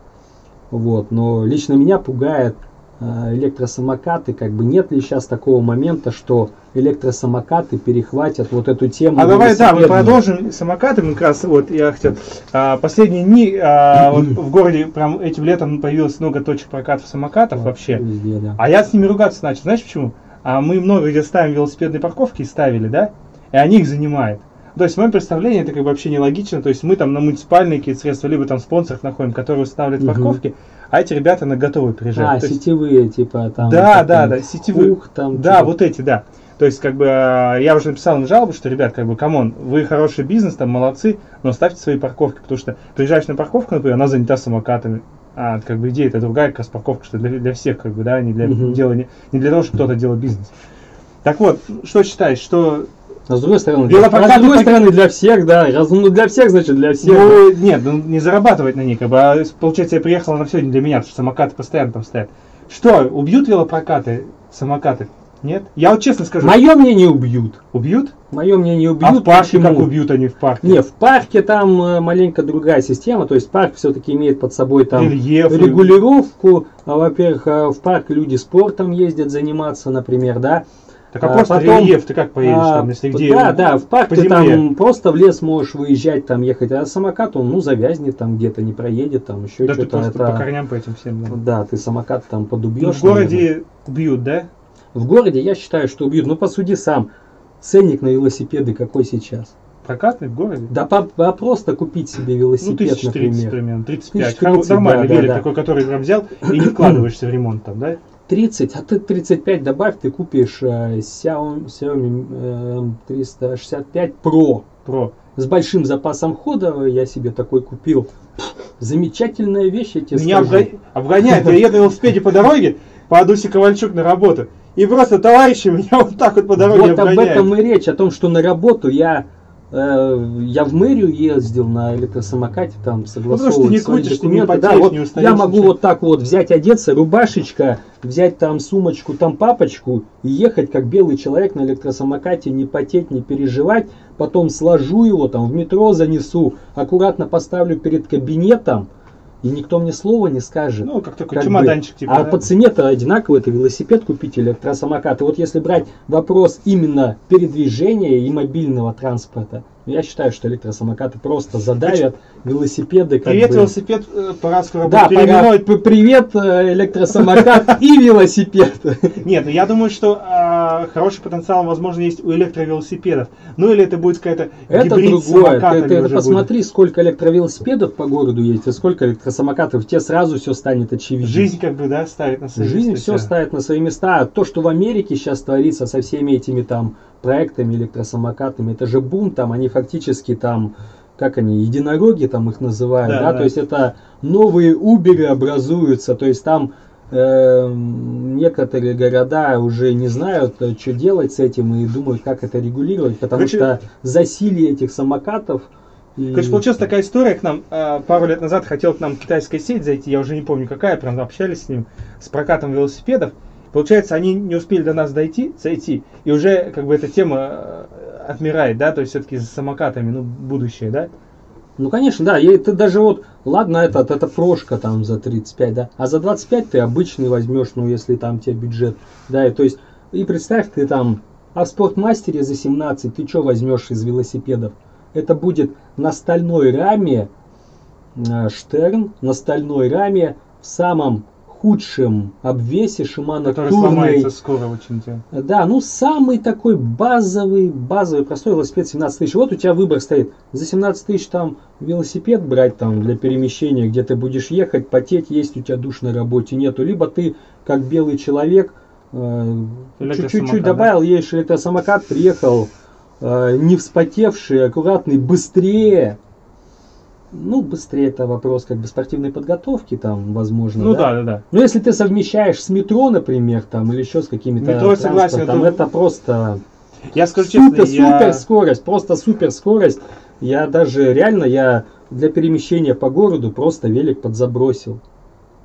Вот, но лично меня пугает электросамокаты, как бы нет ли сейчас такого момента, что электросамокаты перехватят вот эту тему. А давай, да, мы продолжим самокаты. Мы как раз, вот, я хотел... а, последние дни а, вот в городе прям этим летом появилось много точек прокатов самокатов вообще. Везде, да. А я с ними ругаться начал. Знаешь почему? А мы много где ставим велосипедные парковки и ставили, да? И они их занимают. То есть, в моем представлении это как бы вообще нелогично. То есть, мы там на муниципальные какие-то средства, либо там спонсоров находим, которые устанавливают Мгм. парковки, а эти ребята на готовы приезжают. А, То есть- сетевые, типа там. Да, да, там, да, сетевые. Ух, там. Да, типа, вот эти, да. То есть, как бы, э, я уже написал им жалобу, что, ребят, как бы, come on, вы хороший бизнес, там, молодцы, но ставьте свои парковки, потому что приезжаешь на парковку, например, она занята самокатами, а, как бы, идея это другая как раз парковка, что для, для всех, как бы, да, не для, Мгм. дела, не, не для того, чтобы кто-то делал бизнес. Так вот, что считаешь, что... А с другой стороны, для, а с другой пок- стороны, для всех, да. Раз, ну, для всех, значит, для всех. Ну, нет, ну, не зарабатывать на них, как бы, а, получается, я приехала на все не для меня, потому что самокаты постоянно там стоят. Что, убьют велопрокаты, самокаты? Нет? Я вот честно скажу, Мое мнение убьют. убьют? Мое мнение убьют. А в парке Почему? как убьют они в парке? Не, в парке там э, маленько другая система, то есть парк все-таки имеет под собой там Рельеф. регулировку. А, во-первых, а, в парк люди спортом ездят заниматься, например, да. Так а, А просто потом- рельеф, ты как поедешь А, там, если где? Да, да, в парк по ты земле. там просто в лес можешь выезжать, там ехать, а самокат он, ну, завязнет там где-то, не проедет, там еще Да ты что-то. просто это- по корням по этим всем. да. Да, ты самокат там Ну, подубьешь. в городе бьют, да? В городе я считаю, что убьют. Ну, посуди сам. Ценник на велосипеды какой сейчас? Прокатный в городе? Да по- по- просто купить себе Ну, велосипед, 1030 например. примерно, 35. 1030, Нормальный да, да, велик да. такой, который прям взял и не вкладываешься в ремонт там, да? 30, а ты 35 добавь, ты купишь э, Xiaomi, Xiaomi э, 365 Pro Про. с большим запасом хода. Я себе такой купил. Замечательная вещь, я тебе Меня скажу. обго- обгоняет, я еду на велосипеде по дороге, по Адусе Ковальчук на работу. И просто товарищи меня вот так вот по дороге Вот об обгоняют. этом и речь, о том, что на работу я я в мэрию ездил на электросамокате, там согласовывать Ну, что ты не крутишь, ты не потеешь, да, вот не устаешь, я могу ничего. вот так вот взять, одеться, рубашечка, взять там сумочку, там папочку и ехать как белый человек на электросамокате, не потеть, не переживать. Потом сложу его там в метро занесу, аккуратно поставлю перед кабинетом, и никто мне слова не скажет. Ну, как такой Как чемоданчик, бы. типа. а да? по цене-то одинаково, это велосипед купить, электросамокат. И вот если брать вопрос именно передвижения и мобильного транспорта, Я считаю, что электросамокаты просто задавят велосипеды. Как Привет, бы... велосипед, э, пора скоро Да, будет пора. переименовать. П- Привет, э, электросамокат и велосипед. Нет, ну я думаю, что а, хороший потенциал, возможно, есть у электровелосипедов. Ну или это будет какая-то Это другое. Ты, уже посмотри, сколько электровелосипедов по городу есть, и сколько электросамокатов. Тебе сразу все станет будет. очевидно. Жизнь как бы, да, ставит на свои Жизнь места все всё. ставит на свои места. А то, что в Америке сейчас творится со всеми этими там проектами электросамокатами, это же бум, там они фактически там, как они, единороги там их называют, Да, да, да. то есть это новые уберы образуются, то есть там э, некоторые города уже не знают, э, что делать с этим и думают, как это регулировать, потому Короче- что засилие этих самокатов и- Короче, получилась такая история к нам. а, пару лет назад хотел к нам китайская сеть зайти, я уже не помню какая, прям общались с ним, с прокатом велосипедов. Получается, они не успели до нас дойти, зайти, и уже как бы эта тема э, отмирает, да, то есть все-таки с самокатами, ну, будущее, да? Ну, конечно, да. И ты даже вот, ладно, этот, это прошка там за 35, да, а за 25 ты обычный возьмешь, ну, если там тебе бюджет, да, и то есть, и представь, ты там, а в спортмастере за 17 ты что возьмешь из велосипедов? Это будет на стальной раме э, Штерн, на стальной раме в самом худшем обвесе Шимано Который сломается скоро очень. тебя. Да, ну самый такой базовый, базовый, простой велосипед 17 тысяч. Вот у тебя выбор стоит. За 17 тысяч там велосипед брать там для перемещения, где ты будешь ехать, потеть, есть у тебя душ на работе нету. Либо ты, как белый человек, э, чуть-чуть да? добавил, едешь электросамокат, приехал, э, не вспотевший, аккуратный, быстрее. Ну, быстрее это вопрос как бы спортивной подготовки там, возможно. Ну да, да, да. Ну, если ты совмещаешь с метро, например, там, или еще с какими-то Метро, согласен, это- это просто Я скажу честно, супер, я... супер скорость, просто супер скорость. Я даже реально, я для перемещения по городу просто велик подзабросил.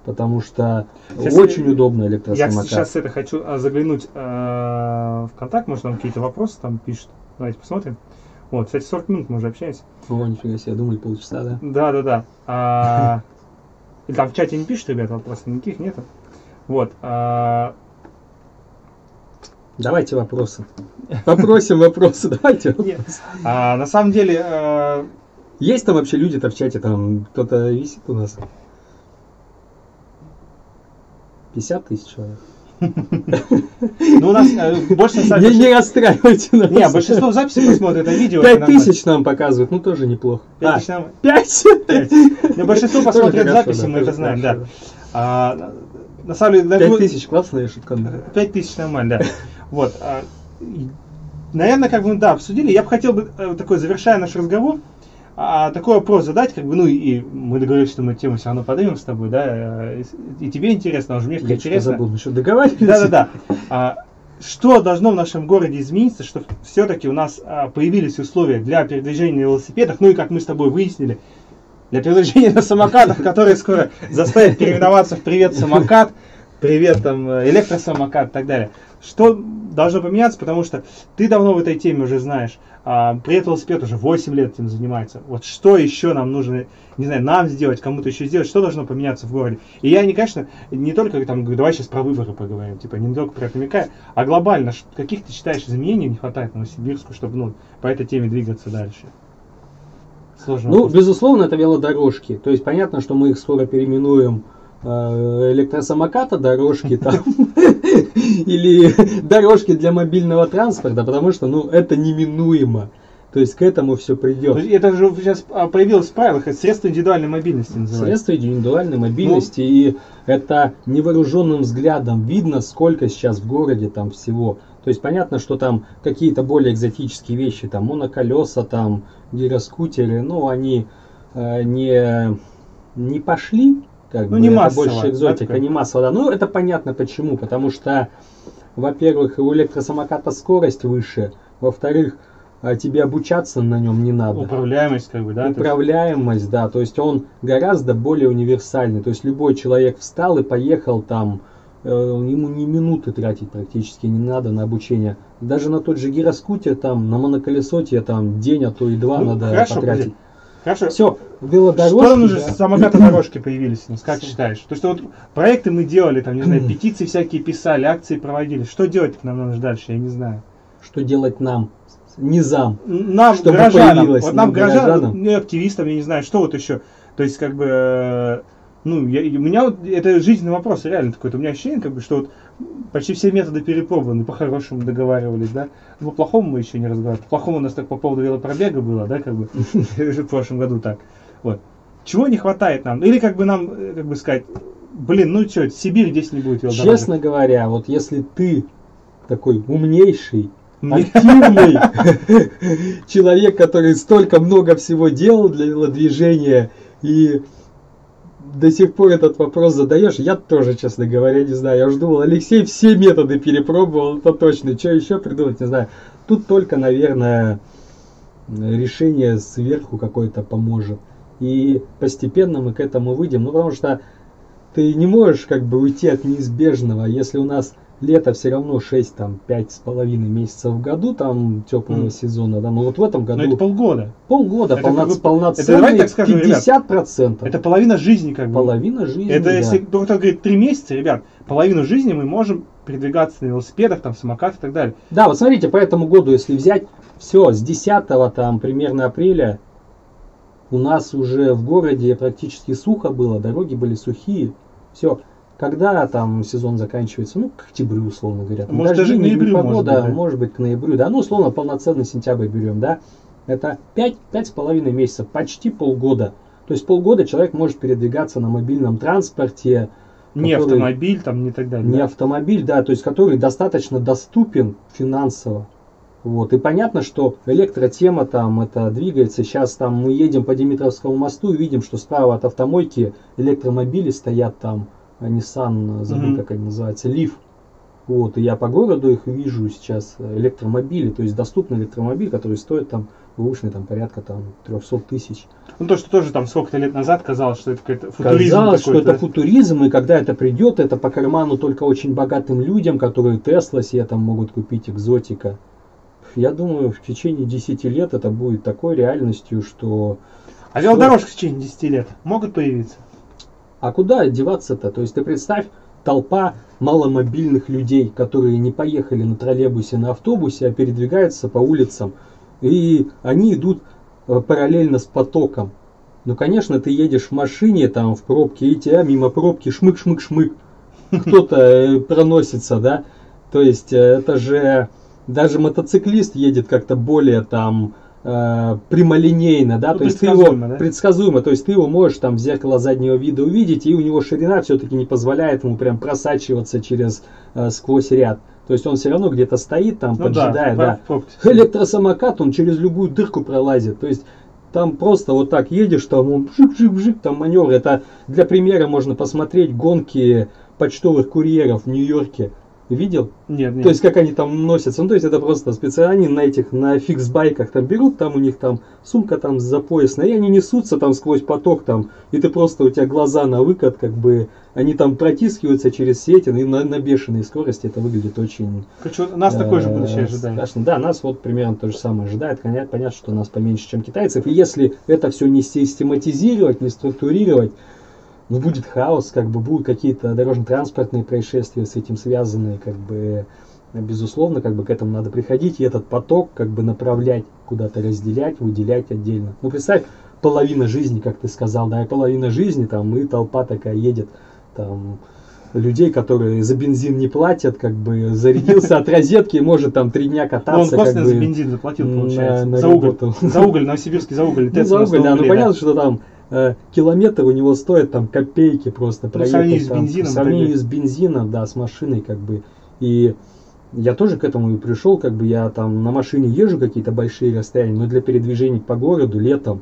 Потому что Сейчас очень я- удобно Я электросамокат. сейчас это хочу а, заглянуть э, в контакт, может там какие-то вопросы там пишут. Давайте посмотрим. Вот, кстати, 40 минут мы уже общаемся. О, нифига себе, думали полчаса, да? Да, да, да. А, и там в чате не пишут, ребята, вопросов никаких нету. Вот. а, Давайте вопросы. Попросим вопросы, давайте. Нет. а, на самом деле, Есть там вообще люди-то в чате, там кто-то висит у нас? 50 тысяч человек. ну, у нас э, больше на Не, расстраивайте нас. Не, большинство записей посмотрит это видео. Пять тысяч нам показывают, ну тоже неплохо. Пять А, Пять? Ну, большинство посмотрят хорошо, записи, мы это знаем, да. А, на самом деле, Пять ну, тысяч, классная шутка. Пять тысяч нормально, да. Вот. а, Наверное, как бы, да, обсудили. Я бы хотел бы, э, такой, завершая наш разговор, а, такой вопрос задать, как бы, ну, и мы договорились, что мы тему все равно поднимем с тобой, да, и тебе интересно, а уже мне Я что интересно. забыл, мы что, договаривались? Да-да-да. А, что должно в нашем городе измениться, чтобы все-таки у нас а, появились условия для передвижения на велосипедах, ну и как мы с тобой выяснили, для передвижения на самокатах, которые скоро заставят переименоваться в «Привет, самокат», «Привет, там, э, электросамокат» и так далее. Что должно поменяться, потому что ты давно в этой теме уже знаешь, а, «Привет, велосипед» уже 8 лет этим занимается. Вот что еще нам нужно, не знаю, нам сделать, кому-то еще сделать, что должно поменяться в городе. И я не, конечно, не только там говорю, давай сейчас про выборы поговорим, типа не только про это намекаю, а глобально, каких ты считаешь изменений не хватает Новосибирску, чтобы ну, по этой теме двигаться дальше? Сложно. Ну, безусловно, это велодорожки. То есть понятно, что мы их скоро переименуем электросамоката дорожки там или дорожки для мобильного транспорта, потому что, ну, это неминуемо. То есть к этому все придет. Это же сейчас а, появилось в правилах, это средство индивидуальной мобильности называется. Средства индивидуальной мобильности, и это невооруженным взглядом видно, сколько сейчас в городе там всего. То есть понятно, что там какие-то более экзотические вещи, там моноколеса, там гироскутеры, ну они э, не, не пошли, как Ну, бы, не это массово, больше да, экзотика, такое? не массово, да. Ну это понятно почему, потому что, во-первых, у электросамоката скорость выше, во-вторых, а, тебе обучаться на нем не надо. Управляемость, как бы, да? Управляемость, да, то есть он гораздо более универсальный. То есть любой человек встал и поехал там, э, ему ни минуты тратить практически не надо на обучение. Даже на тот же гироскутер, там, на моноколесо тебе там день, а то и два Ну, надо хорошо, потратить. подожди. Хорошо. Все, велодорожки. нам нужно, да. самокаты-дорожки появились у нас, как считаешь? То есть вот проекты мы делали, там, не знаю, петиции всякие писали, акции проводили. Что делать нам нужно дальше, я не знаю. Что делать нам? низам. нам, Чтобы горожанам, появилось, вот нам, нам, горожанам, горожанам. ну, и активистам, я не знаю, что вот еще. То есть, как бы, э, ну, я, у меня вот, это жизненный вопрос, реально такой, у меня ощущение, как бы, что вот почти все методы перепробованы, по-хорошему договаривались, да, по плохому мы еще не разговаривали, по плохому у нас так по поводу велопробега было, да, как бы, в прошлом году так, вот. Чего не хватает нам? Или, как бы, нам, э, как бы сказать, блин, ну что, Сибирь здесь не будет велодорожек. Честно говоря, вот если ты такой умнейший, Мне- активный человек, который столько много всего делал для велодвижения и до сих пор этот вопрос задаешь, я тоже, честно говоря, не знаю. Я уже думал, Алексей все методы перепробовал, это точно. Что еще придумать, не знаю. Тут только, наверное, решение сверху какое-то поможет. И постепенно мы к этому выйдем. Ну, потому что ты не можешь как бы уйти от неизбежного. Если у нас лето все равно 6, там, пять с половиной месяцев в году, там, теплого Мгм. сезона, да, но вот в этом Ну, это году полгода. полгода, это полно- как бы- это полноценный, давай так скажем, ребят, 50%. Это половина жизни, как бы. половина жизни, Это да. если кто-то говорит три месяца, ребят, половину жизни мы можем передвигаться на велосипедах, там, самокатах и так далее. Да, вот смотрите, по этому году, если взять все, с 10 там примерно апреля у нас уже в городе практически сухо было, дороги были сухие. Все. Когда там сезон заканчивается? Ну, к октябрю, условно говоря. Там Может, даже к ноябрю, непогода, может быть, да. может быть, к ноябрю, да. Ну, условно, полноценный сентябрь берем, да. Это 5, с половиной месяцев, почти полгода. То есть полгода человек может передвигаться на мобильном транспорте, Не Который- автомобиль, там, не так далее. не да. автомобиль, да, то есть который достаточно доступен финансово. Вот. И понятно, что электротема там это двигается. Сейчас там мы едем по Димитровскому мосту и видим, что справа от автомойки электромобили стоят там. Nissan, забыл Мгм. как они называются, Лив. Вот, и я по городу их вижу сейчас, э, электромобили, то есть доступный электромобиль, который стоит там бэушный там порядка там 300 тысяч. Ну, то, что тоже там сколько-то лет назад казалось, что это какой-то футуризм Казалось, что это футуризм, и когда это придет, это по карману только очень богатым людям, которые Тесла себе там могут купить экзотика. Я думаю, в течение 10 лет это будет такой реальностью, что... А велодорожки в течение 10 лет могут появиться? А куда деваться-то? То есть ты представь, толпа маломобильных людей, которые не поехали на троллейбусе, на автобусе, а передвигаются по улицам. И они идут э, параллельно с потоком. Ну, конечно, ты едешь в машине, там, в пробке, и тебя мимо пробки шмык-шмык-шмык. Кто-то э, проносится, да? То есть, э, это же... Даже мотоциклист едет как-то более там э, прямолинейно, да, Ну, то есть ты его предсказуемо, да? предсказуемо, то есть ты его можешь там в зеркало заднего вида увидеть, и у него ширина все-таки не позволяет ему прям просачиваться через э, сквозь ряд. То есть он все равно где-то стоит там, Ну да, поджидая, в- да. пробке. Электросамокат, он через любую дырку пролазит. То есть там просто вот так едешь, там он вжик-вжик-вжик, там маневр. Это для примера можно посмотреть гонки почтовых курьеров в Нью-Йорке. Видел? Нет, нет. То есть как они там носятся. Ну, то есть это просто специально на этих, на фикс-байках там берут, там у них там сумка там за поясной, и они несутся там сквозь поток там, и ты просто, у тебя глаза на выкат, как бы, они там протискиваются через сеть, и на, на бешеной скорости это выглядит очень... Короче, вот нас такое же э, будущее ожидает. страшно. Да, нас вот примерно то же самое ожидает. Понятно, понятно, что нас поменьше, чем китайцев. И если это все не систематизировать, не структурировать, ну, будет хаос, как бы будут какие-то дорожно-транспортные происшествия с этим связанные, как бы, безусловно, как бы к этому надо приходить, и этот поток, как бы, направлять, куда-то разделять, выделять отдельно. Ну, представь, половина жизни, как ты сказал, да, и половина жизни, там, и толпа такая едет, там, людей, которые за бензин не платят, как бы, зарядился от розетки и может там три дня Ну, он кататься, как косвенно бы, за бензин заплатил, на- получается. на за уголь. За уголь, новосибирский за уголь. ну, за на уголь, да, ну понятно, что там э, километр у него стоит там копейки просто Ну, сравнении проехать. с бензином, сравнении тогда- с бензином, да, с машиной, как бы. И я тоже к этому и пришел, как бы я там на машине езжу какие-то большие расстояния, но для передвижений по городу летом,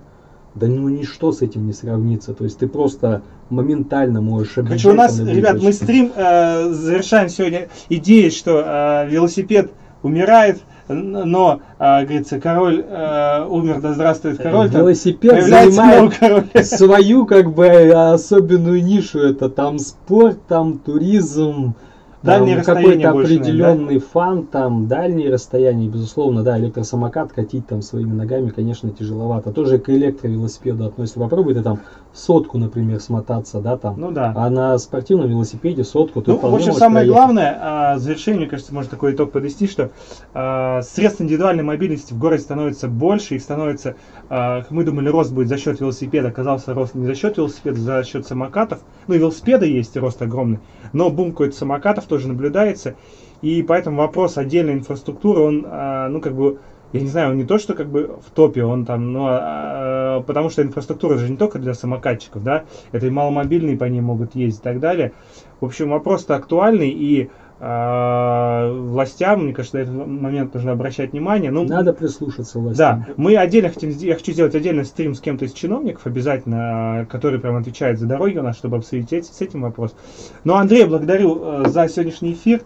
да ну ничто с этим не сравнится. То есть ты просто моментально можешь Короче, у нас, ребят, мы стрим э, завершаем сегодня идеей, что э, велосипед умирает, но, э, говорится, король э, умер, да здравствует король. там Велосипед занимает король. свою как бы особенную нишу. Это там спорт, там туризм, Дальние расстояния какой-то определенный фан, там дальние расстояния, безусловно, да, электросамокат катить там своими ногами, конечно, тяжеловато. Тоже к электровелосипеду относится. Попробуй ты там сотку, например, смотаться, да, там. Ну да. А на спортивном велосипеде сотку ты Ну, в общем, самое проехать. главное, а, в завершение, мне кажется, можно такой итог подвести, что а, средств индивидуальной мобильности в городе становится больше, и становится, а, мы думали, рост будет за счет велосипеда, оказался рост не за счет велосипеда, за счет самокатов. Ну, и велосипеда есть, рост огромный, но бум какой-то самокатов тоже наблюдается, и поэтому вопрос отдельной инфраструктуры, он, а, ну, как бы, я не знаю, он не то, что как бы в топе, он там, ну, а, потому что инфраструктура же не только для самокатчиков, да, это и маломобильные по ней могут ездить и так далее. В общем, вопрос-то актуальный, и а, властям, мне кажется, на этот момент нужно обращать внимание. Ну, Надо прислушаться властям. да, мы отдельно хотим, я хочу сделать отдельный стрим с кем-то из чиновников обязательно, который прям отвечает за дороги у нас, чтобы обсудить эти- с этим вопрос. Ну, Андрей, благодарю э, за сегодняшний эфир.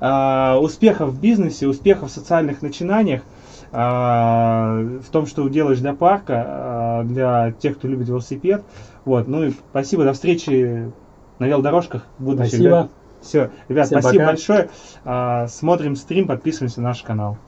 А, Успехов в бизнесе, успехов в социальных начинаниях, в том, что делаешь для парка, для тех, кто любит велосипед. Вот, ну и спасибо, до встречи на велодорожках в будущем. Спасибо. Все, ребят, Всем спасибо пока. большое. А, Смотрим стрим, подписываемся на наш канал.